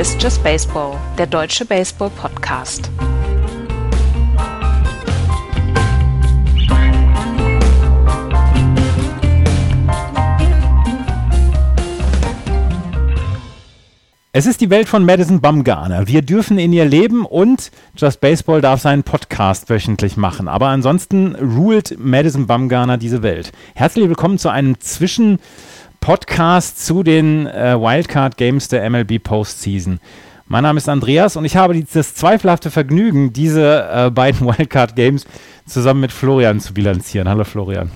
Ist Just Baseball, der deutsche Baseball-Podcast. Es ist die Welt von Madison Bumgarner. Wir dürfen in ihr leben und Just Baseball darf seinen Podcast wöchentlich machen. Aber ansonsten ruht Madison Bumgarner diese Welt. Herzlich willkommen zu einem Zwischen-Podcast zu den äh, Wildcard Games der MLB Postseason. Mein Name ist Andreas und ich habe das zweifelhafte Vergnügen, diese äh, beiden Wildcard Games zusammen mit Florian zu bilanzieren. Hallo Florian.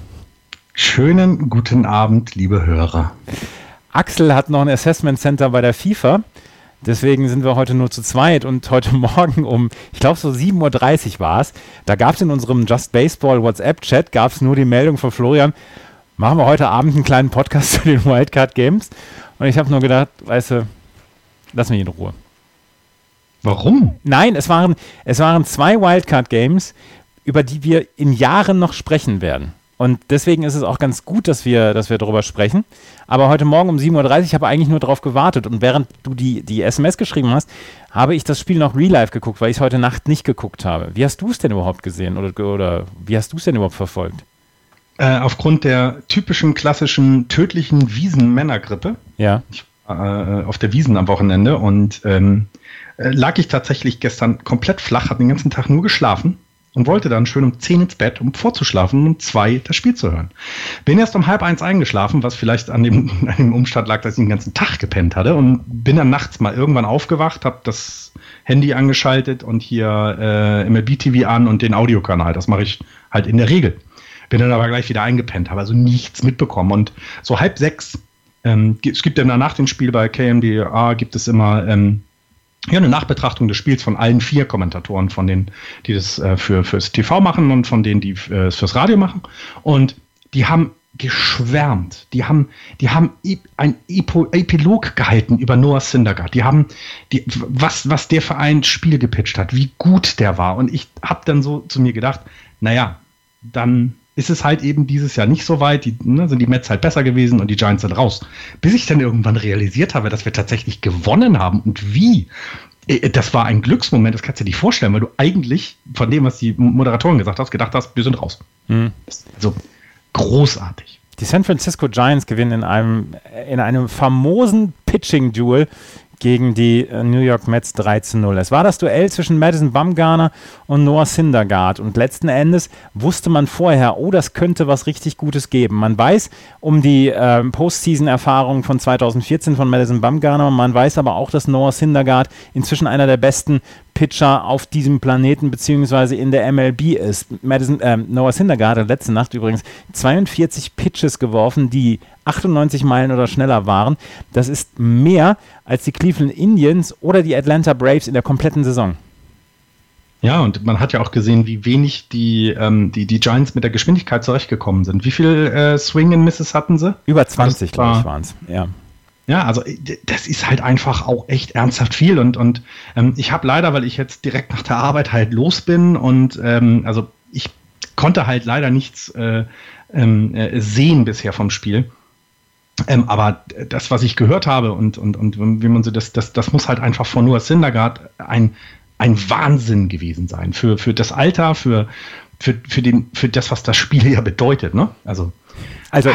Schönen guten Abend, liebe Hörer. Axel hat noch ein Assessment Center bei der FIFA. Deswegen sind wir heute nur zu zweit und heute Morgen um, ich glaube so 7.30 Uhr war es, da gab es in unserem Just Baseball WhatsApp-Chat, gab es nur die Meldung von Florian, machen wir heute Abend einen kleinen Podcast zu den Wildcard Games. Und ich habe nur gedacht, weißt du, lass mich in Ruhe. Warum? Nein, es waren, es waren zwei Wildcard Games, über die wir in Jahren noch sprechen werden. Und deswegen ist es auch ganz gut, dass wir, dass wir darüber sprechen. Aber heute Morgen um 7.30 Uhr, ich habe eigentlich nur darauf gewartet. Und während du die, die SMS geschrieben hast, habe ich das Spiel noch real life geguckt, weil ich es heute Nacht nicht geguckt habe. Wie hast du es denn überhaupt gesehen? Oder, oder wie hast du es denn überhaupt verfolgt? Äh, aufgrund der typischen klassischen tödlichen Wiesen-Männergrippe. Ja. Ich, äh, auf der Wiesen am Wochenende und ähm, äh, lag ich tatsächlich gestern komplett flach, habe den ganzen Tag nur geschlafen und wollte dann schön um 10 ins Bett, um vorzuschlafen und um 2 das Spiel zu hören. Bin erst um halb eins eingeschlafen, was vielleicht an dem, an dem Umstand lag, dass ich den ganzen Tag gepennt hatte und bin dann nachts mal irgendwann aufgewacht, habe das Handy angeschaltet und hier äh, MLB TV an und den Audiokanal. Das mache ich halt in der Regel. Bin dann aber gleich wieder eingepennt, habe also nichts mitbekommen und so halb sechs ähm, es gibt dann nach dem Spiel bei KMDA gibt es immer ähm, ja, eine Nachbetrachtung des Spiels von allen vier Kommentatoren, von denen, die das äh, für, fürs TV machen und von denen, die äh, fürs Radio machen. Und die haben geschwärmt. Die haben, die haben ein Epilog gehalten über Noah Syndergaard. Die haben, die, was, was der für ein Spiel gepitcht hat, wie gut der war. Und ich habe dann so zu mir gedacht, naja, dann ist es halt eben dieses Jahr nicht so weit. Die, ne, sind die Mets halt besser gewesen und die Giants sind raus. Bis ich dann irgendwann realisiert habe, dass wir tatsächlich gewonnen haben und wie. Äh, das war ein Glücksmoment, das kannst du dir nicht vorstellen, weil du eigentlich von dem, was die Moderatoren gesagt hast, gedacht hast, wir sind raus. Mhm. Also großartig. Die San Francisco Giants gewinnen in einem, in einem famosen Pitching-Duel gegen die äh, New York Mets 3 zu 0. Es war das Duell zwischen Madison Bumgarner und Noah Syndergaard und letzten Endes wusste man vorher, oh, das könnte was richtig Gutes geben. Man weiß um die äh, Postseason-Erfahrung von 2014 von Madison Bumgarner, man weiß aber auch, dass Noah Syndergaard inzwischen einer der besten Pitcher auf diesem Planeten beziehungsweise in der MLB ist. Madison, äh, Noah Syndergaard hat letzte Nacht übrigens 42 Pitches geworfen, die 98 Meilen oder schneller waren. Das ist mehr als die Cleveland Indians oder die Atlanta Braves in der kompletten Saison. Ja, und man hat ja auch gesehen, wie wenig die, ähm, die, die Giants mit der Geschwindigkeit zurechtgekommen sind. Wie viel äh, Swing and Misses hatten sie? Über 20, glaube ich, waren es. Ja. Ja, also äh, das ist halt einfach auch echt ernsthaft viel und, und ähm, ich habe leider, weil ich jetzt direkt nach der Arbeit halt los bin und ähm, also ich konnte halt leider nichts äh, ähm, äh, sehen bisher vom Spiel. Ähm, aber das, was ich gehört habe und, und, und wie man so das, das, das muss halt einfach von Noah Syndergaard ein, ein Wahnsinn gewesen sein. Für, für das Alter, für, für, für, den, für das, was das Spiel ja bedeutet, ne? Also, also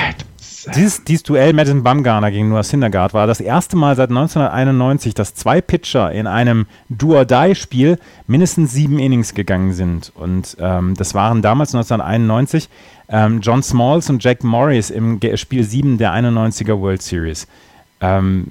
dieses, dieses Duell Madison Bumgarner gegen Noah Syndergaard war das erste Mal seit 1991, dass zwei Pitcher in einem Do-or-Die-Spiel mindestens sieben Innings gegangen sind. Und ähm, das waren damals 1991 ähm, John Smalls und Jack Morris im Spiel 7 der 91er World Series. Ähm,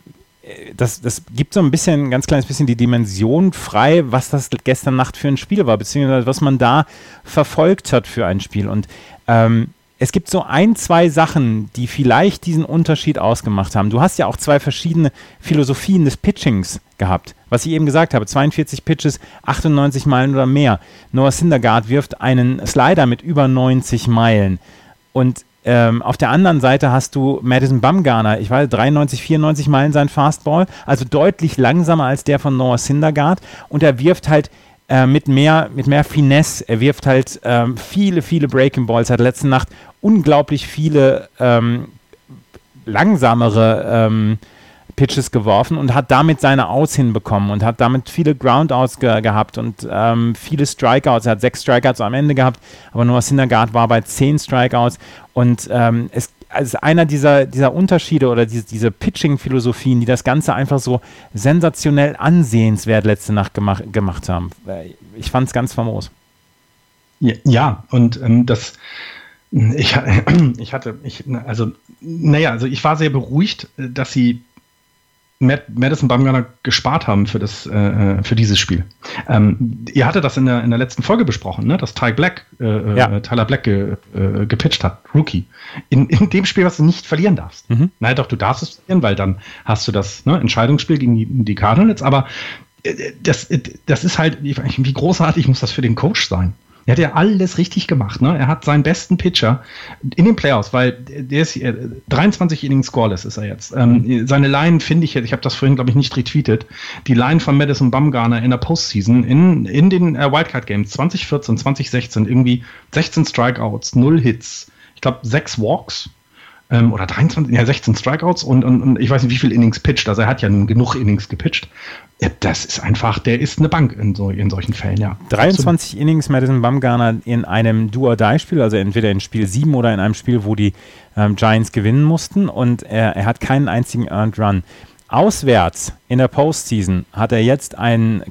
das, das gibt so ein bisschen, ein ganz kleines bisschen die Dimension frei, was das gestern Nacht für ein Spiel war, beziehungsweise was man da verfolgt hat für ein Spiel. Und ähm, es gibt so ein, zwei Sachen, die vielleicht diesen Unterschied ausgemacht haben. Du hast ja auch zwei verschiedene Philosophien des Pitchings gehabt. Was ich eben gesagt habe, 42 Pitches, 98 Meilen oder mehr. Noah Syndergaard wirft einen Slider mit über 90 Meilen. Und ähm, auf der anderen Seite hast du Madison Bumgarner, ich weiß, 93, 94 Meilen sein Fastball, also deutlich langsamer als der von Noah Syndergaard. Und er wirft halt äh, mit, mehr, mit mehr Finesse. Er wirft halt ähm, viele, viele Breaking Balls. Hat letzte Nacht unglaublich viele ähm, langsamere ähm, Pitches geworfen und hat damit seine Outs hinbekommen und hat damit viele Groundouts ge gehabt und ähm, viele Strikeouts. Er hat sechs Strikeouts am Ende gehabt, aber Noah Syndergaard war bei zehn Strikeouts und ähm, es also einer dieser, dieser Unterschiede oder diese, diese Pitching-Philosophien, die das Ganze einfach so sensationell ansehenswert letzte Nacht gemacht, gemacht haben. Äh, ich fand es ganz famos. Ja, ja und ähm, das, ich, ich hatte, ich, also, naja, also ich war sehr beruhigt, äh, dass sie Madison Bumgarner gespart haben für, das, äh, äh, für dieses Spiel. Ähm, ihr hattet das in der, in der letzten Folge besprochen, ne? dass Ty Black, äh, äh, ja. Tyler Black ge, äh, gepitcht hat, Rookie. In, in dem Spiel, was du nicht verlieren darfst. Mhm. Nein, doch, du darfst es verlieren, weil dann hast du das ne, Entscheidungsspiel gegen die, die Cardinals, aber das, das ist halt, wie großartig muss das für den Coach sein? Er hat ja alles richtig gemacht. Ne? Er hat seinen besten Pitcher in den Playoffs, weil der ist äh, 23 Innings scoreless ist er jetzt. Ähm, seine Line finde ich, ich habe das vorhin glaube ich nicht retweetet, die Line von Madison Bumgarner in der Postseason in, in den äh, Wildcard Games 2014, 2016 irgendwie 16 Strikeouts, 0 Hits, ich glaube 6 Walks ähm, oder 23, ja 16 Strikeouts und, und, und ich weiß nicht wie viel Innings pitcht. Also er hat ja genug Innings gepitcht das ist einfach, der ist eine Bank in, so, in solchen Fällen, ja. 23 Absolut. Innings Madison Bumgarner in einem Do-or-Die-Spiel, also entweder in Spiel 7 oder in einem Spiel, wo die ähm, Giants gewinnen mussten und er, er hat keinen einzigen Earned Run. Auswärts in der Postseason hat er jetzt ein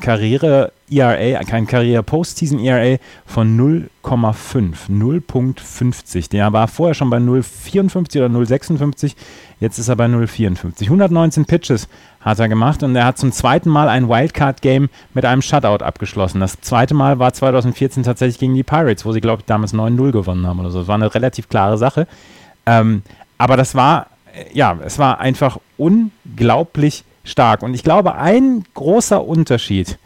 Karriere-ERA, kein Karriere-Postseason-ERA von 0,5, 0,50. Der war vorher schon bei 0,54 oder 0,56, jetzt ist er bei 0,54. 119 Pitches hat er gemacht und er hat zum zweiten Mal ein Wildcard-Game mit einem Shutout abgeschlossen. Das zweite Mal war 2014 tatsächlich gegen die Pirates, wo sie, glaube ich, damals 9-0 gewonnen haben oder so. Das war eine relativ klare Sache. Ähm, aber das war ja, es war einfach unglaublich stark. Und ich glaube, ein großer Unterschied,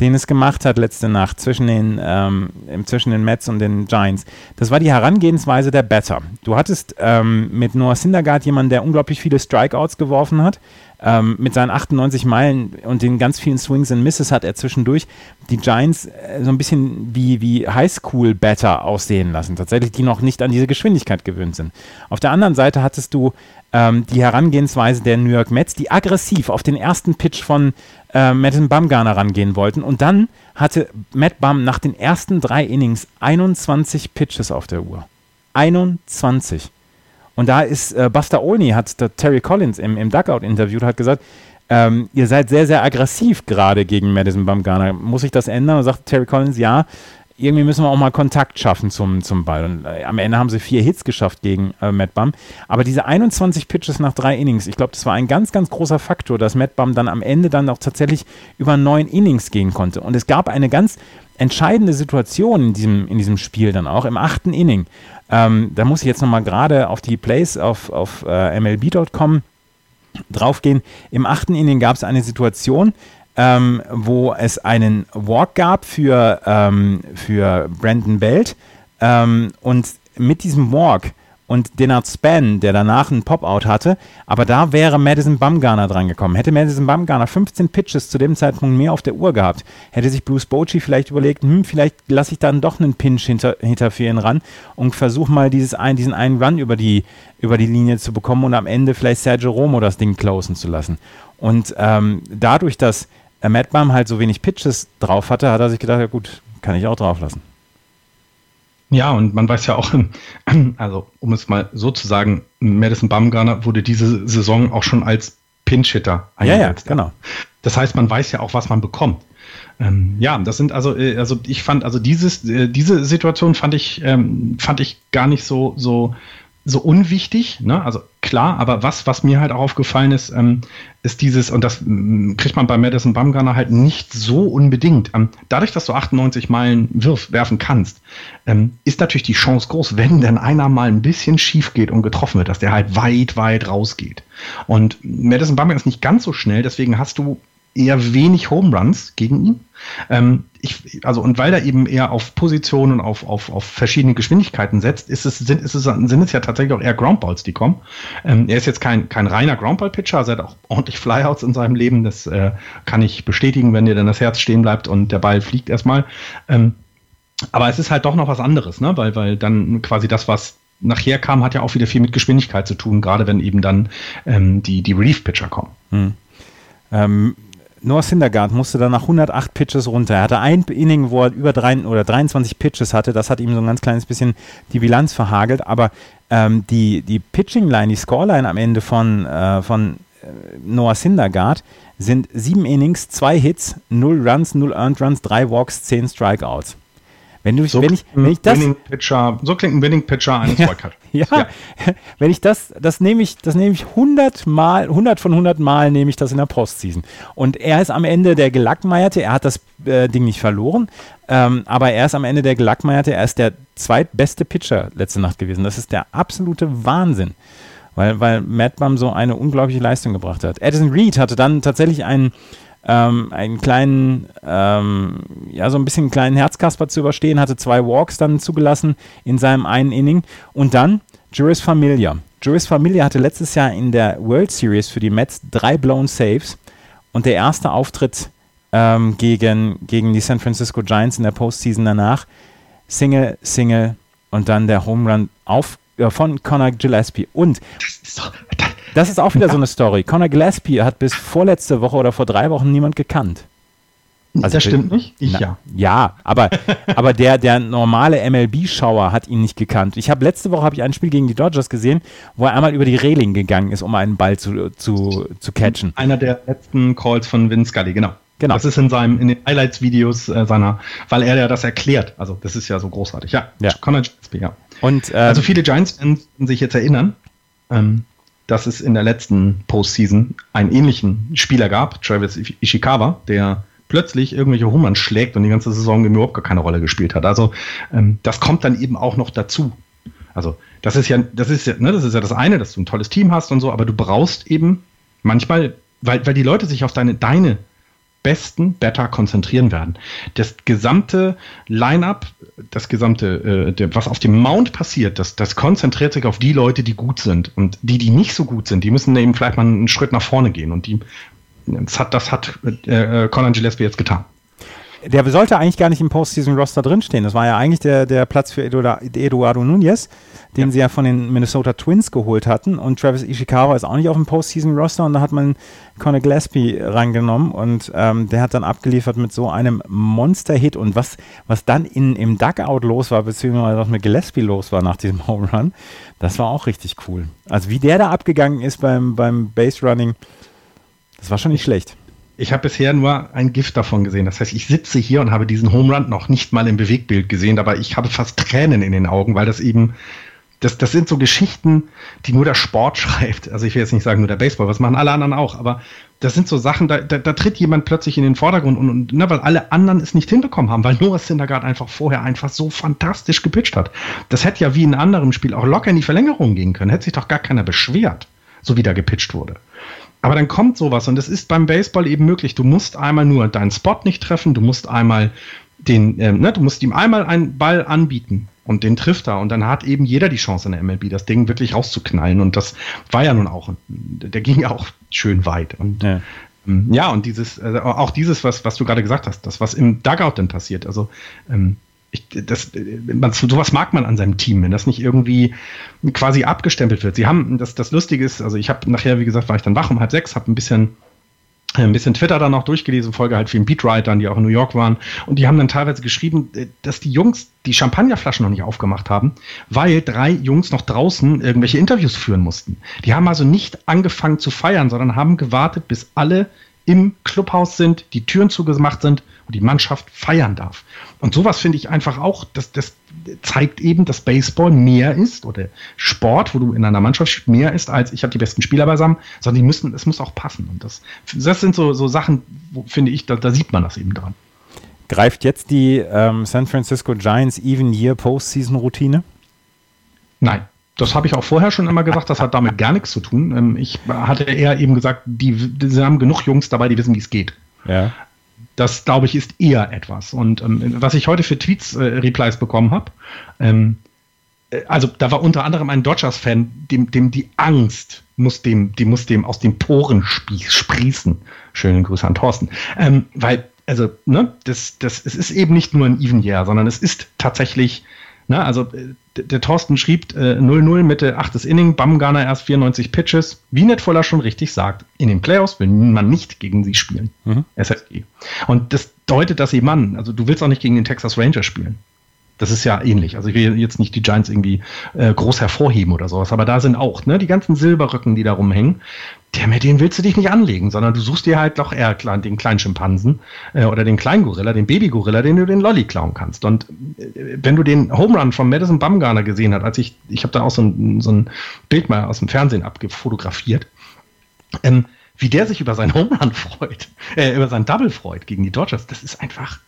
den es gemacht hat letzte Nacht zwischen den, ähm, zwischen den Mets und den Giants, das war die Herangehensweise der Better. Du hattest ähm, mit Noah Syndergaard jemanden, der unglaublich viele Strikeouts geworfen hat, ähm, mit seinen 98 Meilen und den ganz vielen Swings and Misses hat er zwischendurch die Giants äh, so ein bisschen wie, wie Highschool-Batter aussehen lassen. Tatsächlich, die noch nicht an diese Geschwindigkeit gewöhnt sind. Auf der anderen Seite hattest du ähm, die Herangehensweise der New York Mets, die aggressiv auf den ersten Pitch von äh, Madison Bumgarner rangehen wollten. Und dann hatte Matt Bum nach den ersten drei Innings 21 Pitches auf der Uhr. 21. Und da ist äh, Buster Olney, hat Terry Collins im, im Duckout interviewt, hat gesagt, ähm, ihr seid sehr, sehr aggressiv gerade gegen Madison Bumgarner. Muss ich das ändern? Und sagt Terry Collins, ja, irgendwie müssen wir auch mal Kontakt schaffen zum, zum Ball. Und äh, am Ende haben sie vier Hits geschafft gegen äh, Matt Bum. Aber diese 21 Pitches nach drei Innings, ich glaube, das war ein ganz, ganz großer Faktor, dass Matt Bum dann am Ende dann auch tatsächlich über neun Innings gehen konnte. Und es gab eine ganz entscheidende Situation in diesem, in diesem Spiel dann auch, im achten Inning. Ähm, da muss ich jetzt nochmal gerade auf die Plays auf, auf äh, MLB.com draufgehen. Im achten Inning gab es eine Situation, ähm, wo es einen Walk gab für, ähm, für Brandon Belt. Ähm, und mit diesem Walk und Denard Span, der danach einen Pop-Out hatte, aber da wäre Madison Bumgarner dran gekommen. Hätte Madison Bumgarner 15 Pitches zu dem Zeitpunkt mehr auf der Uhr gehabt, hätte sich Bruce Bochy vielleicht überlegt, hm, vielleicht lasse ich dann doch einen Pinch hinter, hinter für ihn ran und versuche mal dieses ein, diesen einen Run über die, über die Linie zu bekommen und am Ende vielleicht Sergio Romo das Ding closen zu lassen. Und ähm, dadurch, dass Matt Bum halt so wenig Pitches drauf hatte, hat er sich gedacht, ja gut, kann ich auch drauf lassen. Ja, und man weiß ja auch, also um es mal so zu sagen, Madison Bumgarner wurde diese Saison auch schon als Pinch-Hitter eingesetzt. Ja, ja, genau. Das heißt, man weiß ja auch, was man bekommt. Ähm, ja, das sind also, äh, also ich fand, also dieses, äh, diese Situation fand ich, ähm, fand ich gar nicht so, so so unwichtig, ne? Also klar, aber was, was mir halt auch aufgefallen ist, ähm, ist dieses, und das ähm, kriegt man bei Madison Bumgarner halt nicht so unbedingt. Ähm, dadurch, dass du 98 Meilen wirf, werfen kannst, ähm, ist natürlich die Chance groß, wenn denn einer mal ein bisschen schief geht und getroffen wird, dass der halt weit, weit rausgeht. Und Madison Bumgarner ist nicht ganz so schnell, deswegen hast du eher wenig Home Runs gegen ihn. Ähm, ich, also, und weil er eben eher auf Positionen und auf, auf, auf verschiedene Geschwindigkeiten setzt, ist es, sind, ist es, sind es ja tatsächlich auch eher Groundballs, die kommen. Ähm, er ist jetzt kein, kein reiner Groundball-Pitcher, also er hat auch ordentlich Flyouts in seinem Leben. Das äh, kann ich bestätigen, wenn dir dann das Herz stehen bleibt und der Ball fliegt erstmal. Ähm, aber es ist halt doch noch was anderes, ne? weil, weil dann quasi das, was nachher kam, hat ja auch wieder viel mit Geschwindigkeit zu tun, gerade wenn eben dann ähm, die, die Relief-Pitcher kommen. Hm. Ähm, Noah Syndergaard musste dann nach 108 Pitches runter. Er hatte ein Inning, wo er über drei, oder 23 Pitches hatte. Das hat ihm so ein ganz kleines bisschen die Bilanz verhagelt. Aber ähm, die, die Pitching-Line, die Scoreline am Ende von, äh, von äh, Noah Syndergaard sind sieben Innings, zwei Hits, null Runs, null Earned Runs, drei Walks, zehn Strikeouts. Wenn, du, so wenn, ich, wenn ich das. Pitcher, so klingt ein Winning Pitcher eines ja, ja, ja, wenn ich das, das nehme ich, das nehme ich 100 Mal, 100 von 100 Mal nehme ich das in der Postseason. Und er ist am Ende der Gelackmeierte, er hat das äh, Ding nicht verloren, ähm, aber er ist am Ende der Gelackmeierte, er ist der zweitbeste Pitcher letzte Nacht gewesen. Das ist der absolute Wahnsinn. Weil, weil Matt Bum so eine unglaubliche Leistung gebracht hat. Addison Reed hatte dann tatsächlich einen ähm, einen kleinen, ähm, ja, so ein bisschen einen kleinen Herzkasper zu überstehen, hatte zwei Walks dann zugelassen in seinem einen Inning. Und dann Juris Familia. Juris Familia hatte letztes Jahr in der World Series für die Mets drei blown Saves und der erste Auftritt ähm, gegen, gegen die San Francisco Giants in der Postseason danach. Single, Single und dann der Home Run auf, von Connor Gillespie. Und das ist doch, das das ist auch wieder so eine Story. Conor Gillespie hat bis vorletzte Woche oder vor drei Wochen niemand gekannt. Also das stimmt nicht. Ich na, ja. Ja, aber, aber der, der normale MLB-Schauer hat ihn nicht gekannt. Ich habe letzte Woche habe ich ein Spiel gegen die Dodgers gesehen, wo er einmal über die Reling gegangen ist, um einen Ball zu, zu, zu catchen. Einer der letzten Calls von Vince Scully, genau. Genau. Das ist in seinem in den Highlights-Videos äh, seiner, weil er ja das erklärt. Also das ist ja so großartig. Ja, ja. Conor Gillespie, ja. Und, äh, also viele Giants-Fans sich jetzt erinnern. Ähm, dass es in der letzten Postseason einen ähnlichen Spieler gab, Travis Ishikawa, der plötzlich irgendwelche Hummern schlägt und die ganze Saison überhaupt gar keine Rolle gespielt hat. Also ähm, das kommt dann eben auch noch dazu. Also das ist ja, das ist ja, ne, das ist ja das eine, dass du ein tolles Team hast und so, aber du brauchst eben manchmal, weil, weil die Leute sich auf deine, deine besten Better konzentrieren werden. Das gesamte Line-up, das gesamte, äh, was auf dem Mount passiert, das, das konzentriert sich auf die Leute, die gut sind. Und die, die nicht so gut sind, die müssen eben vielleicht mal einen Schritt nach vorne gehen. Und die, das hat, das hat äh, Conan Gillespie jetzt getan. Der sollte eigentlich gar nicht im Postseason-Roster drinstehen. Das war ja eigentlich der, der Platz für Eduardo Nunez den ja. sie ja von den Minnesota Twins geholt hatten. Und Travis Ishikawa ist auch nicht auf dem Postseason-Roster und da hat man Conor Gillespie reingenommen und ähm, der hat dann abgeliefert mit so einem Monster-Hit. Und was, was dann in, im Duckout los war, beziehungsweise was mit Gillespie los war nach diesem Home Run, das war auch richtig cool. Also wie der da abgegangen ist beim, beim Base-Running, das war schon nicht schlecht. Ich habe bisher nur ein Gift davon gesehen. Das heißt, ich sitze hier und habe diesen Home Run noch nicht mal im Bewegtbild gesehen, aber ich habe fast Tränen in den Augen, weil das eben das, das sind so Geschichten, die nur der Sport schreibt. Also ich will jetzt nicht sagen nur der Baseball, was machen alle anderen auch, aber das sind so Sachen, da, da, da tritt jemand plötzlich in den Vordergrund und, und ne, weil alle anderen es nicht hinbekommen haben, weil Noah Syndergaard einfach vorher einfach so fantastisch gepitcht hat. Das hätte ja wie in einem anderen Spiel auch locker in die Verlängerung gehen können, hätte sich doch gar keiner beschwert, so wie da gepitcht wurde. Aber dann kommt sowas und das ist beim Baseball eben möglich. Du musst einmal nur deinen Spot nicht treffen, du musst einmal den, äh, ne, du musst ihm einmal einen Ball anbieten und den trifft er. Und dann hat eben jeder die Chance in der MLB, das Ding wirklich rauszuknallen. Und das war ja nun auch, der ging ja auch schön weit. Und ja, ähm, ja und dieses, also auch dieses, was, was du gerade gesagt hast, das, was im Dugout dann passiert, also ähm, ich, das, man, sowas mag man an seinem Team, wenn das nicht irgendwie quasi abgestempelt wird. Sie haben, das, das Lustige ist, also ich habe nachher, wie gesagt, war ich dann wach um halb sechs, habe ein bisschen ein bisschen Twitter dann noch durchgelesen, Folge halt vielen Beatwritern, die auch in New York waren. Und die haben dann teilweise geschrieben, äh, dass die Jungs die Champagnerflaschen noch nicht aufgemacht haben, weil drei Jungs noch draußen irgendwelche Interviews führen mussten. Die haben also nicht angefangen zu feiern, sondern haben gewartet, bis alle im Clubhaus sind, die Türen zugemacht sind und die Mannschaft feiern darf. Und sowas finde ich einfach auch, das, das zeigt eben, dass Baseball mehr ist oder Sport, wo du in einer Mannschaft mehr ist, als ich habe die besten Spieler beisammen, sondern die müssen, es muss auch passen. Und das, das sind so, so Sachen, wo, finde ich, da, da sieht man das eben dran. Greift jetzt die ähm, San Francisco Giants Even Year Postseason Routine? Nein. Das habe ich auch vorher schon immer gesagt, das hat damit gar nichts zu tun. Ähm, ich hatte eher eben gesagt, die, die haben genug Jungs dabei, die wissen, wie es geht. Ja. Das, glaube ich, ist eher etwas. Und ähm, was ich heute für Tweets-Replies äh, bekommen habe, ähm, äh, also da war unter anderem ein Dodgers-Fan, dem, dem die Angst muss dem, die muss dem aus den Poren sprießen. Schönen Grüße an Thorsten. Ähm, weil, also, ne, das, das, es ist eben nicht nur ein Even Year, sondern es ist tatsächlich, ne, also äh, der Thorsten schrieb 0-0 äh, Mitte 8. Inning, Bamgarner erst 94 Pitches. Wie Netvoller schon richtig sagt, in den Playoffs will man nicht gegen sie spielen. Mhm. SFG. Und das deutet das eben an. Also du willst auch nicht gegen den Texas Rangers spielen. Das ist ja ähnlich. Also ich will jetzt nicht die Giants irgendwie äh, groß hervorheben oder sowas, aber da sind auch ne, die ganzen Silberrücken, die da rumhängen. Der, mit denen willst du dich nicht anlegen, sondern du suchst dir halt doch eher den kleinen Schimpansen äh, oder den kleinen Gorilla, den Babygorilla, den du den Lolly klauen kannst. Und äh, wenn du den Home Run von Madison Bumgarner gesehen hast, als ich, ich habe da auch so ein, so ein Bild mal aus dem Fernsehen abgefotografiert, ähm, wie der sich über seinen Home Run freut, äh, über seinen Double freut gegen die Dodgers, das ist einfach,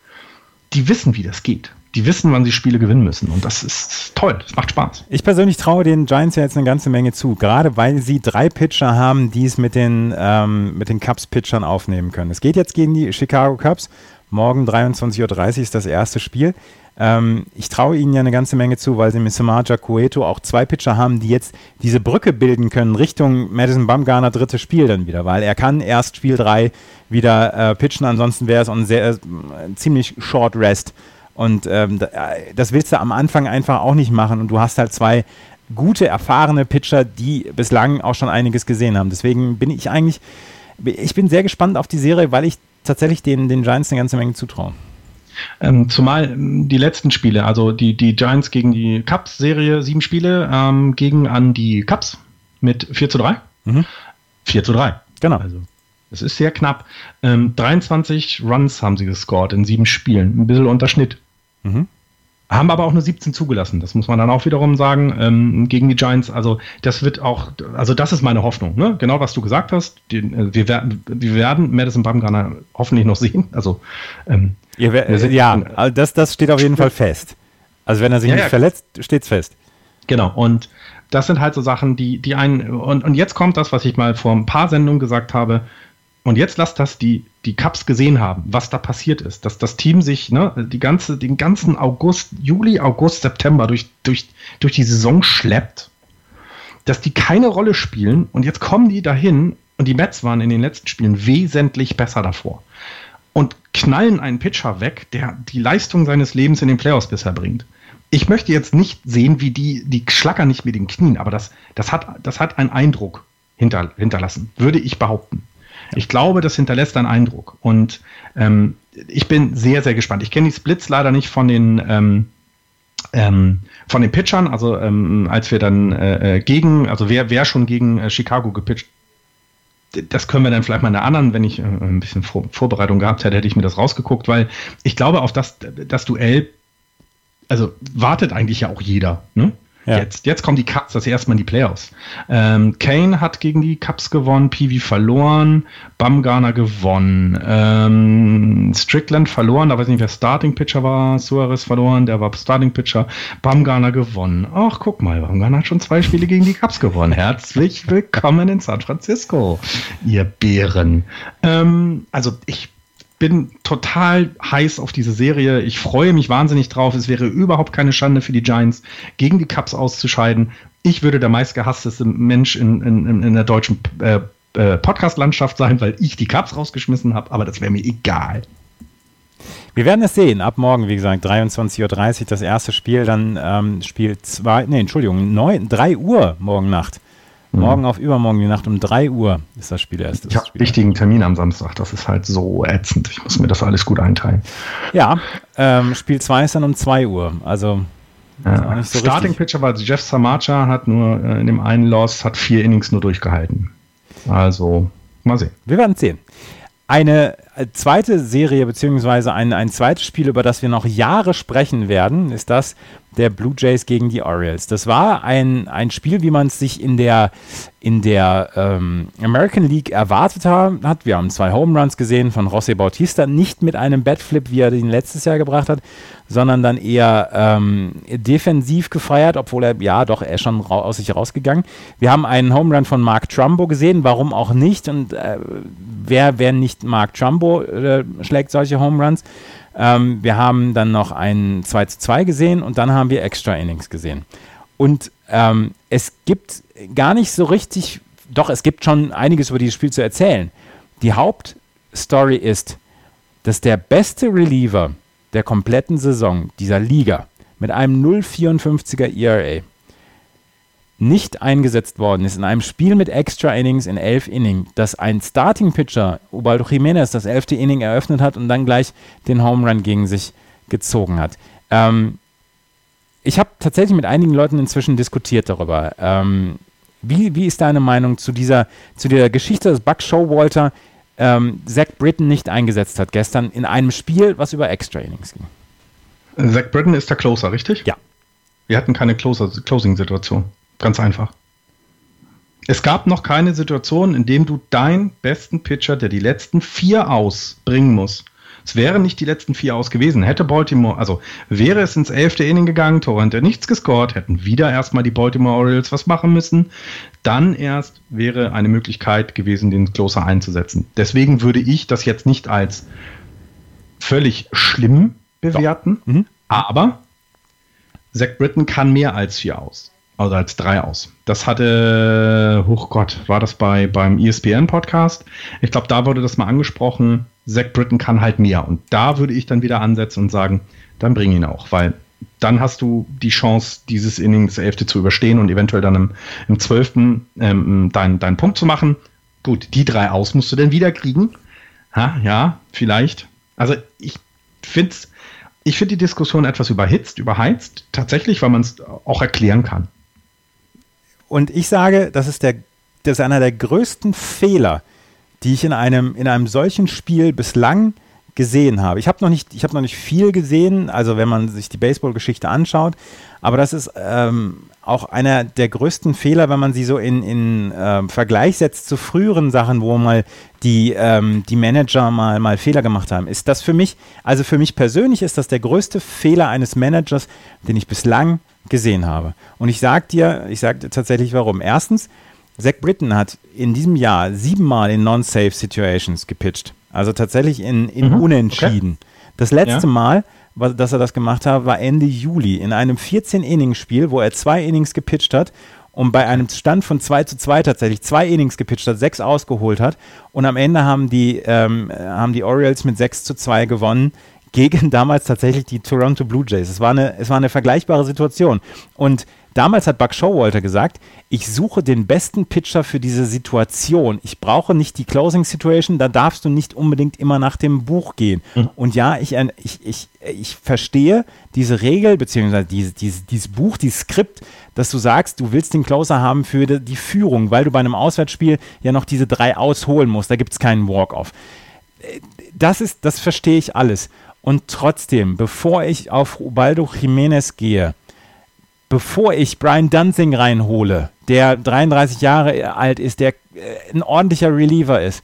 die wissen, wie das geht die wissen, wann sie Spiele gewinnen müssen. Und das ist toll, das macht Spaß. Ich persönlich traue den Giants ja jetzt eine ganze Menge zu, gerade weil sie drei Pitcher haben, die es mit den, ähm, mit den Cubs-Pitchern aufnehmen können. Es geht jetzt gegen die Chicago Cubs. Morgen 23.30 Uhr ist das erste Spiel. Ähm, ich traue ihnen ja eine ganze Menge zu, weil sie mit Samaja Cueto auch zwei Pitcher haben, die jetzt diese Brücke bilden können Richtung Madison Bumgarner drittes Spiel dann wieder, weil er kann erst Spiel 3 wieder äh, pitchen, ansonsten wäre es ein sehr äh, ziemlich Short Rest und ähm, äh, das willst du am Anfang einfach auch nicht machen. Und du hast halt zwei gute, erfahrene Pitcher, die bislang auch schon einiges gesehen haben. Deswegen bin ich eigentlich, ich bin sehr gespannt auf die Serie, weil ich tatsächlich den, den Giants eine ganze Menge zutraue. Ähm, zumal ähm, die letzten Spiele, also die, die Giants gegen die Cubs-Serie, sieben Spiele, ähm, gegen an die Cubs mit 4 zu 3. Mhm. 4 zu 3. Genau. Also es ist sehr knapp. Ähm, 23 Runs haben sie gescored in sieben Spielen. Ein bisschen Unterschnitt. Mhm. Haben aber auch nur 17 zugelassen. Das muss man dann auch wiederum sagen ähm, gegen die Giants. Also das wird auch, also das ist meine Hoffnung. Ne? Genau was du gesagt hast. Die, äh, wir, werden, wir werden Madison Bumgarner hoffentlich noch sehen. Also ähm, wär, ja, also das, das steht auf jeden Fall fest. Also wenn er sich ja, nicht ja, verletzt, steht's fest. Genau. Und das sind halt so Sachen, die, die einen, und, und jetzt kommt das, was ich mal vor ein paar Sendungen gesagt habe, und jetzt lasst das die, die Cups gesehen haben, was da passiert ist, dass das Team sich ne, die ganze, den ganzen August, Juli, August, September durch, durch, durch die Saison schleppt, dass die keine Rolle spielen und jetzt kommen die dahin und die Mets waren in den letzten Spielen wesentlich besser davor und knallen einen Pitcher weg, der die Leistung seines Lebens in den Playoffs bisher bringt. Ich möchte jetzt nicht sehen, wie die, die schlackern nicht mit den Knien, aber das, das, hat, das hat einen Eindruck hinter, hinterlassen, würde ich behaupten. Ich glaube, das hinterlässt einen Eindruck. Und ähm, ich bin sehr, sehr gespannt. Ich kenne die Splits leider nicht von den ähm, ähm, von den Pitchern, also ähm, als wir dann äh, äh, gegen, also wer, wer schon gegen äh, Chicago gepitcht, das können wir dann vielleicht mal in der anderen, wenn ich äh, ein bisschen Vor Vorbereitung gehabt hätte, hätte ich mir das rausgeguckt, weil ich glaube, auf das, das Duell, also wartet eigentlich ja auch jeder. Ne? Ja. Jetzt, jetzt kommen die Cups, das erste Mal in die Playoffs. Ähm, Kane hat gegen die Cups gewonnen, Peavy verloren, Bumgarner gewonnen, ähm, Strickland verloren, da weiß ich nicht, wer Starting Pitcher war, Suarez verloren, der war Starting Pitcher, Bumgarner gewonnen. Ach, guck mal, Bumgarner hat schon zwei Spiele gegen die Cups gewonnen. Herzlich willkommen in San Francisco, ihr Bären. Ähm, also ich bin total heiß auf diese Serie. Ich freue mich wahnsinnig drauf. Es wäre überhaupt keine Schande für die Giants, gegen die Cubs auszuscheiden. Ich würde der meistgehassteste Mensch in, in, in der deutschen äh, äh, Podcast-Landschaft sein, weil ich die Cubs rausgeschmissen habe, aber das wäre mir egal. Wir werden es sehen. Ab morgen, wie gesagt, 23.30 Uhr das erste Spiel, dann ähm, Spiel 2, nee, Entschuldigung, 9, 3 Uhr morgen Nacht. Mhm. Morgen auf übermorgen, die Nacht um 3 Uhr ist das Spiel erst. Ich habe einen wichtigen Termin am Samstag. Das ist halt so ätzend. Ich muss mir das alles gut einteilen. Ja, ähm, Spiel 2 ist dann um 2 Uhr. Also ja. So Starting richtig. Pitcher war Jeff Samacha, hat nur äh, in dem einen Loss, hat vier Innings nur durchgehalten. Also, mal sehen. Wir werden sehen. Eine zweite Serie, beziehungsweise ein, ein zweites Spiel, über das wir noch Jahre sprechen werden, ist das der Blue Jays gegen die Orioles. Das war ein, ein Spiel, wie man es sich in der, in der ähm, American League erwartet hat. Wir haben zwei Home Runs gesehen von José Bautista, nicht mit einem Batflip, wie er den letztes Jahr gebracht hat, sondern dann eher ähm, defensiv gefeiert, obwohl er, ja, doch, er ist schon aus sich rausgegangen. Wir haben einen Home Run von Mark Trumbo gesehen, warum auch nicht? Und äh, wer, wer nicht Mark Trumbo äh, schlägt solche Home Runs? Ähm, wir haben dann noch ein 2 zu 2 gesehen und dann haben wir Extra Innings gesehen. Und ähm, es gibt gar nicht so richtig, doch, es gibt schon einiges über dieses Spiel zu erzählen. Die Hauptstory ist, dass der beste Reliever der kompletten Saison dieser Liga mit einem 0,54er ERA nicht eingesetzt worden ist in einem Spiel mit Extra Innings in elf Innings, dass ein Starting Pitcher, Ubaldo Jiménez, das elfte Inning eröffnet hat und dann gleich den Home Run gegen sich gezogen hat. Ähm, ich habe tatsächlich mit einigen Leuten inzwischen diskutiert darüber. Ähm, wie, wie ist deine Meinung zu dieser, zu dieser Geschichte, dass Buck Showalter ähm, Zach Britton nicht eingesetzt hat gestern in einem Spiel, was über Extra Innings ging? Zach Britton ist der Closer, richtig? Ja. Wir hatten keine Closing-Situation. Ganz einfach. Es gab noch keine Situation, in dem du deinen besten Pitcher, der die letzten vier aus bringen muss. Es wären nicht die letzten vier aus gewesen. Hätte Baltimore, also wäre es ins elfte Inning gegangen, Torrent hätte nichts gescored, hätten wieder erstmal die Baltimore Orioles was machen müssen. Dann erst wäre eine Möglichkeit gewesen, den Closer einzusetzen. Deswegen würde ich das jetzt nicht als völlig schlimm bewerten, mhm. aber Zach Britton kann mehr als vier aus also als drei aus. Das hatte, hoch Gott, war das bei beim ESPN-Podcast? Ich glaube, da wurde das mal angesprochen. Zach Britton kann halt mehr. Und da würde ich dann wieder ansetzen und sagen, dann bring ihn auch, weil dann hast du die Chance, dieses Innings Elfte zu überstehen und eventuell dann im, im 12. Ähm, deinen, deinen Punkt zu machen. Gut, die drei aus musst du denn wieder kriegen. Ha, ja, vielleicht. Also ich finde ich finde die Diskussion etwas überhitzt, überheizt, tatsächlich, weil man es auch erklären kann. Und ich sage, das ist, der, das ist einer der größten Fehler, die ich in einem, in einem solchen Spiel bislang gesehen habe. Ich habe noch, nicht, hab noch nicht viel gesehen, also wenn man sich die Baseball-Geschichte anschaut, aber das ist ähm, auch einer der größten Fehler, wenn man sie so in, in äh, Vergleich setzt zu früheren Sachen, wo mal die, ähm, die Manager mal, mal Fehler gemacht haben. Ist das für mich, also für mich persönlich ist das der größte Fehler eines Managers, den ich bislang gesehen habe. Und ich sage dir, ich sage dir tatsächlich warum. Erstens, Zach Britton hat in diesem Jahr siebenmal in Non-Safe Situations gepitcht. Also tatsächlich in, in mhm, Unentschieden. Okay. Das letzte ja. Mal, dass er das gemacht hat, war Ende Juli in einem 14-Innings-Spiel, wo er zwei Innings gepitcht hat und bei einem Stand von 2 zu 2 tatsächlich zwei Innings gepitcht hat, sechs ausgeholt hat. Und am Ende haben die, ähm, haben die Orioles mit 6 zu 2 gewonnen gegen damals tatsächlich die Toronto Blue Jays. Es war eine, es war eine vergleichbare Situation. Und damals hat Buck Showalter gesagt, ich suche den besten Pitcher für diese Situation. Ich brauche nicht die Closing Situation, da darfst du nicht unbedingt immer nach dem Buch gehen. Mhm. Und ja, ich, ich, ich, ich verstehe diese Regel, beziehungsweise diese, diese, dieses Buch, dieses Skript, dass du sagst, du willst den Closer haben für die, Führung, weil du bei einem Auswärtsspiel ja noch diese drei ausholen musst. Da gibt es keinen Walk-Off. Das ist, das verstehe ich alles. Und trotzdem, bevor ich auf Ubaldo Jiménez gehe, bevor ich Brian Dunsing reinhole, der 33 Jahre alt ist, der äh, ein ordentlicher Reliever ist,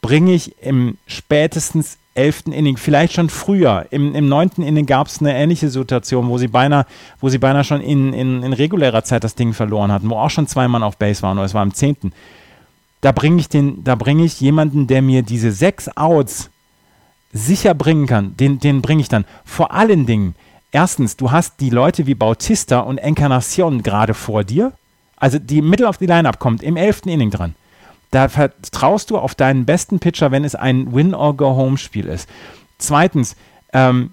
bringe ich im spätestens 11. Inning, vielleicht schon früher. Im, im 9. Inning gab es eine ähnliche Situation, wo sie beinahe, wo sie beinahe schon in, in, in regulärer Zeit das Ding verloren hatten, wo auch schon zwei Mann auf Base waren, oder es war im 10. Da bringe ich, bring ich jemanden, der mir diese sechs Outs sicher bringen kann, den, den bringe ich dann. Vor allen Dingen, erstens, du hast die Leute wie Bautista und Encarnacion gerade vor dir. Also die Mittel auf die Line-Up kommt im elften Inning dran. Da vertraust du auf deinen besten Pitcher, wenn es ein Win-or-Go-Home-Spiel ist. Zweitens, ähm,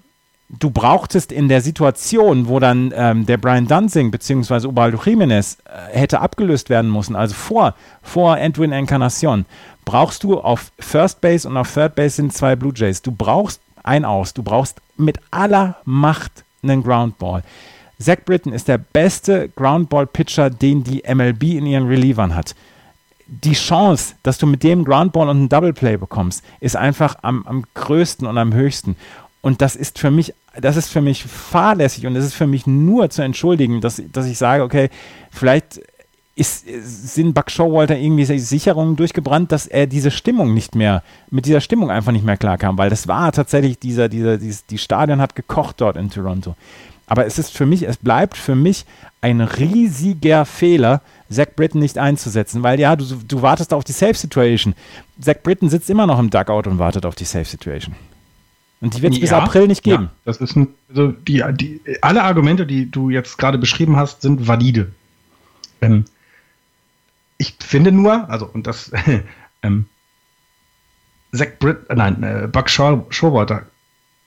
du brauchtest in der Situation, wo dann ähm, der Brian Dunsing bzw. Ubaldo Jiménez äh, hätte abgelöst werden müssen, also vor, vor Edwin Encarnacion, brauchst du auf First Base und auf Third Base sind zwei Blue Jays. Du brauchst ein Aus. Du brauchst mit aller Macht einen Groundball. Zach Britton ist der beste Groundball-Pitcher, den die MLB in ihren Relievern hat. Die Chance, dass du mit dem Groundball und einen Double Play bekommst, ist einfach am, am größten und am höchsten. Und das ist für mich, das ist für mich fahrlässig und es ist für mich nur zu entschuldigen, dass, dass ich sage, okay, vielleicht ist, sind Buck Showalter irgendwie Sicherungen durchgebrannt, dass er diese Stimmung nicht mehr, mit dieser Stimmung einfach nicht mehr klarkam, weil das war tatsächlich dieser, dieser, dieses, die Stadion hat gekocht dort in Toronto. Aber es ist für mich, es bleibt für mich ein riesiger Fehler, Zach Britton nicht einzusetzen, weil ja, du, du wartest auf die Safe Situation. Zach Britton sitzt immer noch im Dugout und wartet auf die Safe Situation. Und die wird es ja, bis April nicht geben. Ja, das ist ein, also die, die, alle Argumente, die du jetzt gerade beschrieben hast, sind valide. Ähm, ich finde nur, also, und das, ähm, Zach Britt, äh, nein, äh, Buck Showalter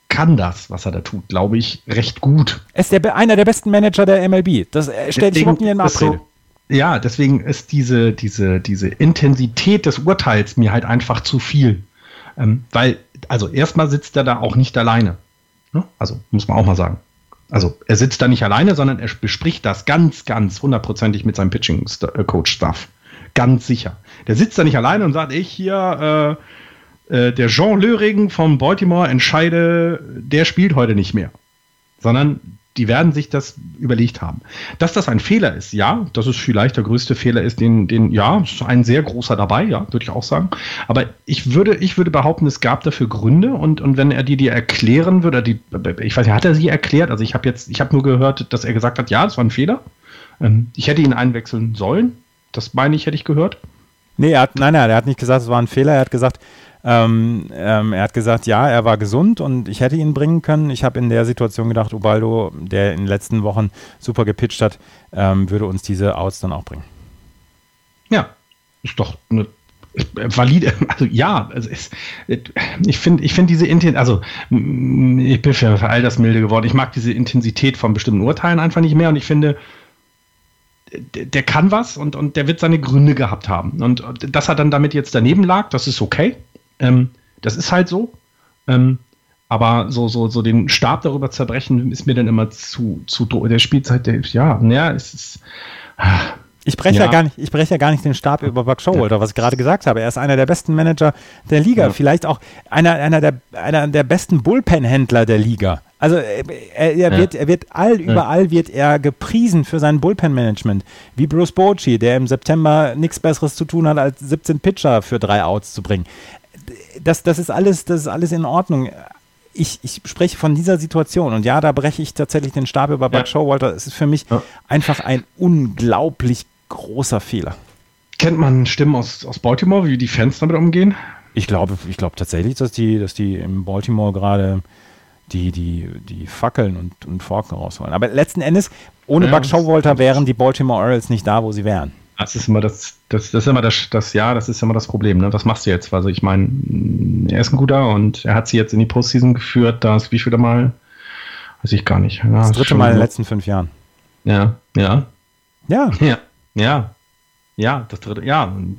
kann das, was er da tut, glaube ich, recht gut. Er ist der, einer der besten Manager der MLB. Das stellt sich überhaupt nicht in Abrede. So, ja, deswegen ist diese, diese, diese Intensität des Urteils mir halt einfach zu viel. Ähm, weil, also erstmal sitzt er da auch nicht alleine. Ne? Also muss man auch mal sagen. Also er sitzt da nicht alleine, sondern er bespricht das ganz, ganz hundertprozentig mit seinem Pitching-Coach-Staff. Ganz sicher. Der sitzt da nicht alleine und sagt, ich hier, äh, äh, der Jean Löring von Baltimore entscheide, der spielt heute nicht mehr. Sondern die werden sich das überlegt haben. Dass das ein Fehler ist, ja, dass es vielleicht der größte Fehler ist, den, den, ja, ist ein sehr großer dabei, ja, würde ich auch sagen. Aber ich würde, ich würde behaupten, es gab dafür Gründe und, und wenn er die dir erklären würde, die, ich weiß nicht, hat er sie erklärt? Also ich habe jetzt, ich habe nur gehört, dass er gesagt hat, ja, das war ein Fehler. Ähm, ich hätte ihn einwechseln sollen. Das meine ich, hätte ich gehört. Nee, er hat, nein, nein, er hat nicht gesagt, es war ein Fehler. Er hat gesagt, ähm, ähm, er hat gesagt, ja, er war gesund und ich hätte ihn bringen können. Ich habe in der Situation gedacht, Ubaldo, der in den letzten Wochen super gepitcht hat, ähm, würde uns diese Outs dann auch bringen. Ja, ist doch eine valide, also ja, also es, ich finde, ich finde diese Intensität, also ich bin für, all das milde geworden. Ich mag diese Intensität von bestimmten Urteilen einfach nicht mehr und ich finde, der, kann was und, und der wird seine Gründe gehabt haben. Und dass er dann damit jetzt daneben lag, das ist okay. Ähm, das ist halt so. Ähm, aber so, so, so den Stab darüber zerbrechen, ist mir dann immer zu, zu der Spielzeit, der, ja, naja, es ist. Ich breche ja. ja. gar nicht, ich breche ja gar nicht den Stab über Buck Showalter, ja. was ich gerade gesagt habe. Er ist einer der besten Manager der Liga, ja. vielleicht auch einer, einer, der, einer der besten Bullpen-Händler der Liga. Also äh, er, er wird, er wird all überall wird er gepriesen für sein Bullpen-Management, wie Bruce Bochy, der im September nichts Besseres zu tun hat, als 17 Pitcher für drei Outs zu bringen das, das, ist alles, das ist alles in Ordnung. Ich, ich spreche von dieser Situation und ja, da breche ich tatsächlich den Stab über Buck ja. Showalter. Es ist für mich ja. einfach ein unglaublich großer Fehler. Kennt man Stimmen aus, aus Baltimore, wie die Fans damit umgehen? Ich glaube, ich glaube tatsächlich, dass die, dass die in Baltimore gerade die, die, die Fackeln und, und Forken rausholen. Aber letzten Endes, ohne ja, Buck Showalter wären die Baltimore Orioles nicht da, wo sie wären. Das ist immer das, das, das ist immer das, das, ja, das ist immer das Problem, ne? Was machst du jetzt? Also ich meine, er ist ein guter und er hat sie jetzt in die Postseason geführt, das wie viel Mal? Weiß ich gar nicht. Ja, das dritte Mal in den letzten fünf Jahren. Ja, ja. Ja. Ja, ja. Ja, das dritte, ja. Und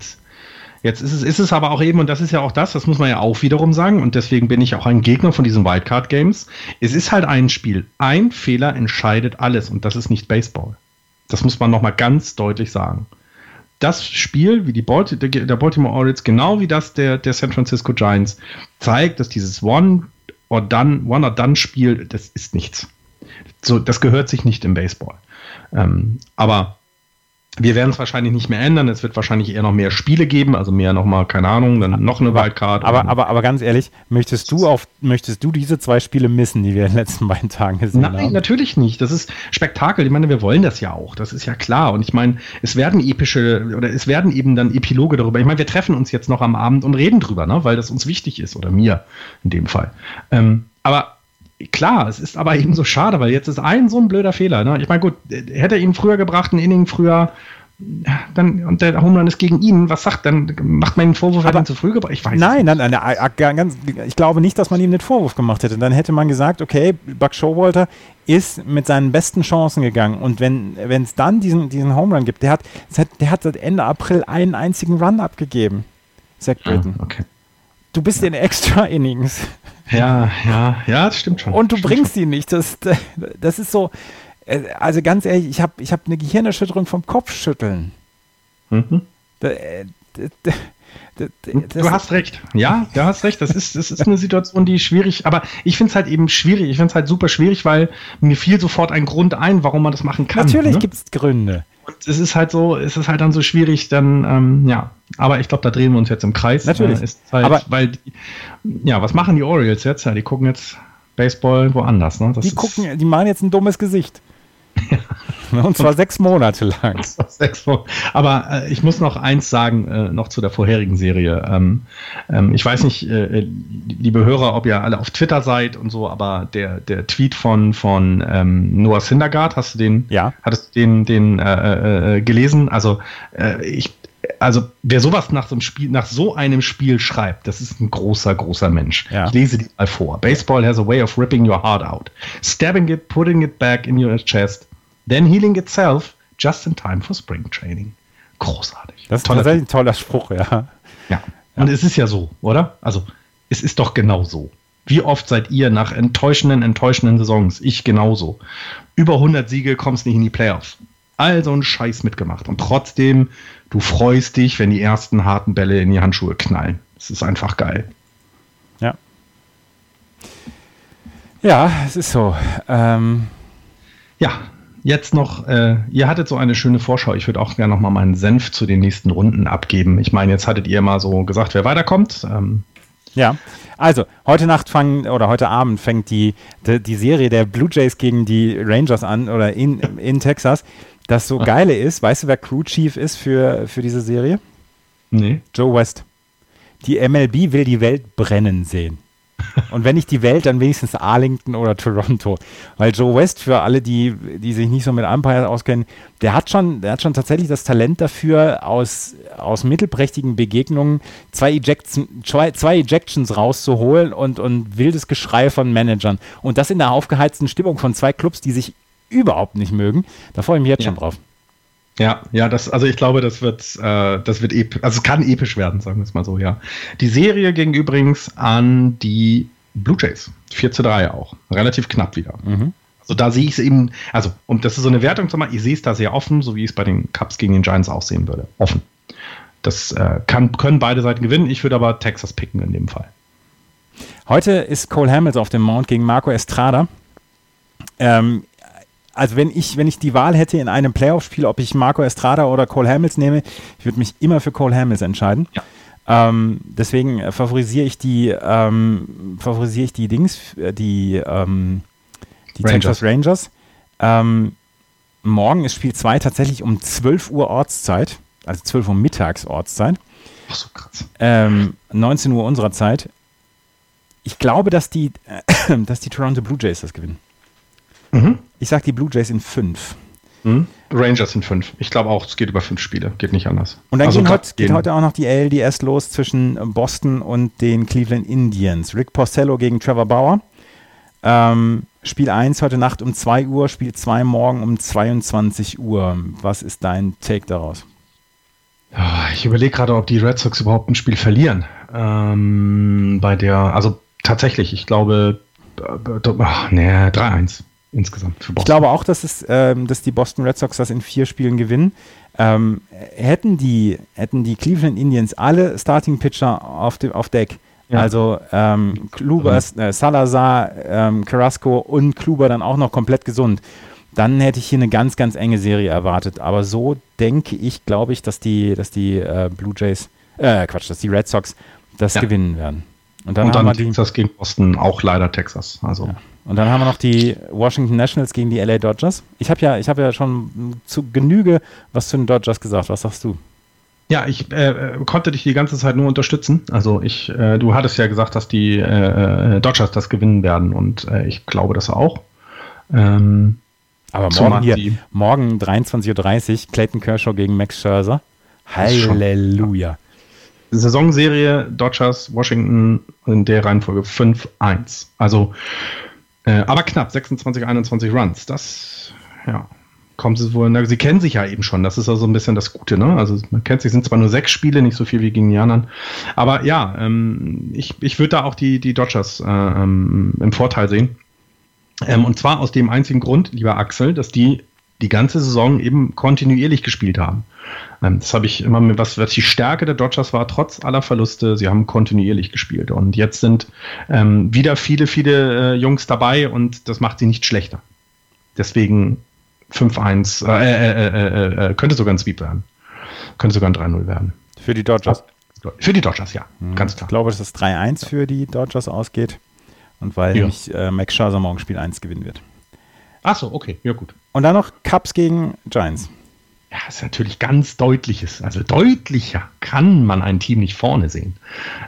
jetzt ist es, ist es aber auch eben, und das ist ja auch das, das muss man ja auch wiederum sagen, und deswegen bin ich auch ein Gegner von diesen Wildcard-Games. Es ist halt ein Spiel. Ein Fehler entscheidet alles und das ist nicht Baseball. Das muss man nochmal ganz deutlich sagen das Spiel, wie die Balti der Baltimore Orioles, genau wie das der, der San Francisco Giants, zeigt, dass dieses One or Done, One or Done Spiel, das ist nichts. So, das gehört sich nicht im Baseball. Ähm, aber wir werden es wahrscheinlich nicht mehr ändern. Es wird wahrscheinlich eher noch mehr Spiele geben, also mehr nochmal, keine Ahnung, dann noch eine Wildcard. Aber, aber, aber ganz ehrlich, möchtest du auf, möchtest du diese zwei Spiele missen, die wir in den letzten beiden Tagen gesehen Nein, haben? Nein, natürlich nicht. Das ist Spektakel. Ich meine, wir wollen das ja auch. Das ist ja klar. Und ich meine, es werden epische oder es werden eben dann Epiloge darüber. Ich meine, wir treffen uns jetzt noch am Abend und reden drüber, ne? weil das uns wichtig ist oder mir in dem Fall. Ähm, aber klar, es ist aber eben so schade, weil jetzt ist ein so ein blöder Fehler. Ne? Ich meine, gut, hätte er ihn früher gebracht, ein Inning früher, dann, und der Homerun ist gegen ihn, was sagt, dann macht man den Vorwurf, hat zu früh gebracht? Ich weiß nein, nein, nein, nein, ich glaube nicht, dass man ihm den Vorwurf gemacht hätte. Dann hätte man gesagt, okay, Buck Showalter ist mit seinen besten Chancen gegangen und wenn es dann diesen, diesen Home Run gibt, der hat, der hat seit Ende April einen einzigen Run abgegeben, Zach ah, Britton. Ah, okay. Du bist ja. in Extra Innings. Ja, ja, ja, das stimmt schon. Und du stimmt bringst schon. ihn nicht. Das, das ist so. Äh, also ganz ehrlich, ich habe ich hab eine Gehirnerschütterung vom Kopfschütteln. Mhm. Da, äh, da, da, du hast recht. Ja, du hast recht. Das ist, das ist eine Situation, die schwierig, aber ich finde es halt eben schwierig. Ich finde es halt super schwierig, weil mir fiel sofort ein Grund ein, warum man das machen kann. Natürlich ne? gibt es Gründe. Und es ist halt so, es ist halt dann so schwierig, dann, ähm, ja. Aber ich glaube, da drehen wir uns jetzt im Kreis. Natürlich. Äh, halt, aber weil, die, ja, was machen die Orioles jetzt? Ja, die gucken jetzt Baseball woanders. Ne? die gucken, die machen jetzt ein dummes Gesicht. Und zwar sechs Monate lang. Sechs Monate. Aber äh, ich muss noch eins sagen, äh, noch zu der vorherigen Serie. Ähm, ähm, ich weiß nicht, äh, liebe Hörer, ob ihr alle auf Twitter seid und so, aber der, der Tweet von, von ähm, Noah Syndergaard, hast du den, ja. hattest du den, den äh, äh, äh, gelesen? Also ich also wer sowas nach so einem Spiel, nach so einem Spiel schreibt, das ist ein großer, großer Mensch. Ja. Ich lese die mal vor. Baseball has a way of ripping your heart out, stabbing it, putting it back in your chest, then healing itself just in time for spring training. Großartig. Das ist toller tatsächlich ein toller Spruch, ja. Ja. Und es ist ja so, oder? Also, es ist doch genau so. Wie oft seid ihr nach enttäuschenden, enttäuschenden Saisons, ich genauso, über 100 Siege kommst nicht in die Playoffs. All so einen Scheiß mitgemacht. Und trotzdem, du freust dich, wenn die ersten harten Bälle in die Handschuhe knallen. Es ist einfach geil. Ja. Ja, es ist so. Ähm ja, jetzt noch, äh, ihr hattet so eine schöne Vorschau. Ich würde auch gerne noch mal meinen Senf zu den nächsten Runden abgeben. Ich meine, jetzt hattet ihr mal so gesagt, wer weiterkommt. Ähm ja, also heute Nacht fangen oder heute Abend fängt die, die, die, Serie der Blue Jays gegen die Rangers an oder in, in Texas. Das so geile ist, weißt du, wer Crew Chief ist für, für diese Serie? Nee. Joe West. Die MLB will die Welt brennen sehen. Und wenn nicht die Welt, dann wenigstens Arlington oder Toronto. Weil Joe West, für alle, die, die sich nicht so mit Umpires auskennen, der hat schon, der hat schon tatsächlich das Talent dafür, aus, aus mittelprächtigen Begegnungen zwei, Ejections, zwei, zwei Ejections rauszuholen und, und wildes Geschrei von Managern. Und das in der aufgeheizten Stimmung von zwei Clubs, die sich überhaupt nicht mögen. Da freue ich mich jetzt ja. schon drauf. Ja, ja, das, also ich glaube, das wird, äh, das wird episch, also es kann episch werden, sagen wir es mal so, ja. Die Serie ging übrigens an die Blue Jays. 4 zu 3 auch. Relativ knapp wieder. Mhm. Also da sehe ich es eben, also um das ist so eine Wertung zu machen, ich sehe es da sehr offen, so wie es bei den Cups gegen den Giants aussehen würde. Offen. Das äh, kann, können beide Seiten gewinnen. Ich würde aber Texas picken in dem Fall. Heute ist Cole Hamilton auf dem Mount gegen Marco Estrada. Ähm, also wenn ich, wenn ich die Wahl hätte in einem Playoff-Spiel, ob ich Marco Estrada oder Cole Hamels nehme, ich würde mich immer für Cole Hamels entscheiden. Ja. Ähm, deswegen äh, favorisiere ich die, ähm, favorisiere ich die Dings, äh, die, ähm, die Rangers. Texas Rangers. Ähm, morgen ist Spiel 2 tatsächlich um 12 Uhr Ortszeit, also 12 Uhr mittags Ortszeit. Ach so krass. 19 ähm, Uhr unserer Zeit. Ich glaube, dass die, äh, dass die Toronto Blue Jays das gewinnen. Mhm. Ich sage die Blue Jays in fünf. Mhm. Rangers in fünf. Ich glaube auch, es geht über fünf Spiele. Geht nicht anders. Und dann also geht, heute, geht heute auch noch die ALDS los zwischen Boston und den Cleveland Indians. Rick Porcello gegen Trevor Bauer. Ähm, Spiel 1 heute Nacht um 2 Uhr, Spiel 2 morgen um 22 Uhr. Was ist dein Take daraus? Ich überlege gerade, ob die Red Sox überhaupt ein Spiel verlieren. Ähm, bei der, also tatsächlich, ich glaube, äh, ach, nee, 3-1 insgesamt für Boston. Ich glaube auch, dass, es, ähm, dass die Boston Red Sox das in vier Spielen gewinnen. Ähm, hätten, die, hätten die Cleveland Indians alle Starting Pitcher auf, dem, auf Deck, ja. also ähm, Kluber, äh, Salazar, ähm, Carrasco und Kluber dann auch noch komplett gesund, dann hätte ich hier eine ganz, ganz enge Serie erwartet. Aber so denke ich, glaube ich, dass die, dass die äh, Blue Jays, äh, Quatsch, dass die Red Sox das ja. gewinnen werden. Und dann, und dann Texas gegen Boston, auch leider Texas. Also. Ja. Und dann haben wir noch die Washington Nationals gegen die LA Dodgers. Ich habe ja, hab ja schon zu Genüge was zu den Dodgers gesagt. Was sagst du? Ja, ich äh, konnte dich die ganze Zeit nur unterstützen. Also ich, äh, du hattest ja gesagt, dass die äh, äh Dodgers das gewinnen werden und äh, ich glaube das auch. Ähm, Aber morgen hier, morgen 23.30 Uhr, Clayton Kershaw gegen Max Scherzer. Halleluja. Saisonserie Dodgers, Washington in der Reihenfolge 5-1. Also äh, aber knapp, 26, 21 Runs. Das, ja, kommt es wohl. Na, sie kennen sich ja eben schon. Das ist also ein bisschen das Gute, ne? Also man kennt sich, sind zwar nur sechs Spiele, nicht so viel wie gegen die anderen. Aber ja, ähm, ich, ich würde da auch die, die Dodgers äh, ähm, im Vorteil sehen. Ähm, und zwar aus dem einzigen Grund, lieber Axel, dass die die ganze Saison eben kontinuierlich gespielt haben. Ähm, das habe ich immer mit, was, was die Stärke der Dodgers war, trotz aller Verluste, sie haben kontinuierlich gespielt. Und jetzt sind ähm, wieder viele, viele äh, Jungs dabei und das macht sie nicht schlechter. Deswegen 5-1, äh äh, äh, äh, äh, könnte sogar ein Sweep werden. Könnte sogar ein 3-0 werden. Für die Dodgers? Für die Dodgers, ja, mhm. ganz klar. Ich glaube, dass das 3-1 für die Dodgers ausgeht. Und weil ja. nämlich Max Scherzer morgen Spiel 1 gewinnen wird. Ach so, okay, ja gut. Und dann noch Cubs gegen Giants. Ja, ist natürlich ganz deutliches. Also deutlicher kann man ein Team nicht vorne sehen.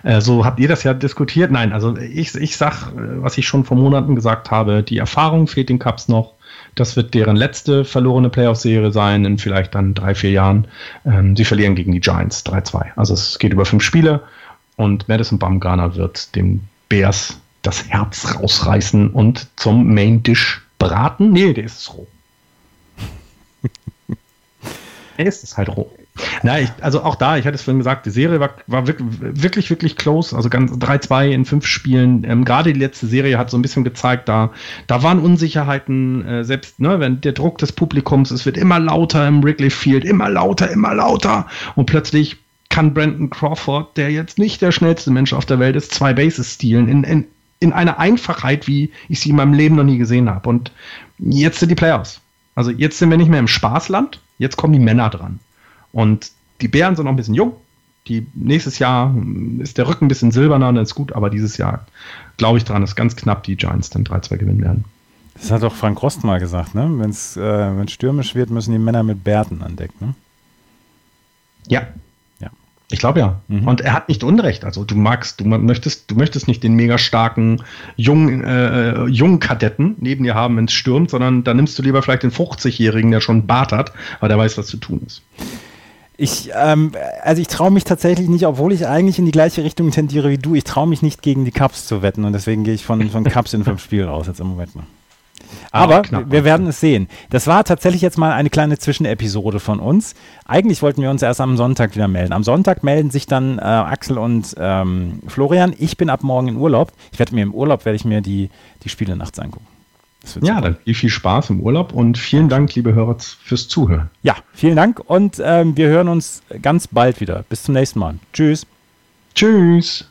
Äh, so habt ihr das ja diskutiert. Nein, also ich, ich sag, äh, was ich schon vor Monaten gesagt habe, die Erfahrung fehlt den Cups noch. Das wird deren letzte verlorene Playoff-Serie sein in vielleicht dann drei, vier Jahren. Ähm, sie verlieren gegen die Giants 3-2. Also es geht über fünf Spiele und Madison Bumgarner wird dem Bears das Herz rausreißen und zum Main Dish braten. Nee, der ist roh. er ist es halt roh. Na, ich, also auch da, ich hatte es vorhin gesagt, die Serie war, war wirklich, wirklich, wirklich close. Also ganz 3-2 in fünf Spielen. Ähm, Gerade die letzte Serie hat so ein bisschen gezeigt, da, da waren Unsicherheiten, äh, selbst ne, wenn der Druck des Publikums, es wird immer lauter im Wrigley Field, immer lauter, immer lauter. Und plötzlich kann Brandon Crawford, der jetzt nicht der schnellste Mensch auf der Welt ist, zwei Bases stehlen in, in, in einer Einfachheit, wie ich sie in meinem Leben noch nie gesehen habe. Und jetzt sind die Playoffs. Also jetzt sind wir nicht mehr im Spaßland, jetzt kommen die Männer dran. Und die Bären sind noch ein bisschen jung. Die, nächstes Jahr ist der Rücken ein bisschen silberner, dann ist gut, aber dieses Jahr glaube ich dran, dass ganz knapp die Giants dann 3-2 gewinnen werden. Das hat doch Frank Rost mal gesagt, ne? Wenn es äh, stürmisch wird, müssen die Männer mit Bärten andecken. Ne? Ja, ich glaube ja. Mhm. Und er hat nicht Unrecht. Also du magst, du möchtest, du möchtest nicht den mega starken jungen, äh, jungen Kadetten neben dir haben, wenn es stürmt, sondern da nimmst du lieber vielleicht den 50-Jährigen, der schon Bart hat, weil der weiß, was zu tun ist. Ich, ähm, also ich traue mich tatsächlich nicht, obwohl ich eigentlich in die gleiche Richtung tendiere wie du, ich traue mich nicht gegen die Cups zu wetten und deswegen gehe ich von, von Cups in fünf Spielen raus jetzt im Moment mal. Aber knapp, wir werden es sehen. Das war tatsächlich jetzt mal eine kleine Zwischenepisode von uns. Eigentlich wollten wir uns erst am Sonntag wieder melden. Am Sonntag melden sich dann äh, Axel und ähm, Florian. Ich bin ab morgen in Urlaub. Ich werde mir im Urlaub werde ich mir die, die Spiele nachts angucken. Ja, dann viel, viel Spaß im Urlaub und vielen Dank, liebe Hörer, fürs Zuhören. Ja, vielen Dank und ähm, wir hören uns ganz bald wieder. Bis zum nächsten Mal. Tschüss. Tschüss.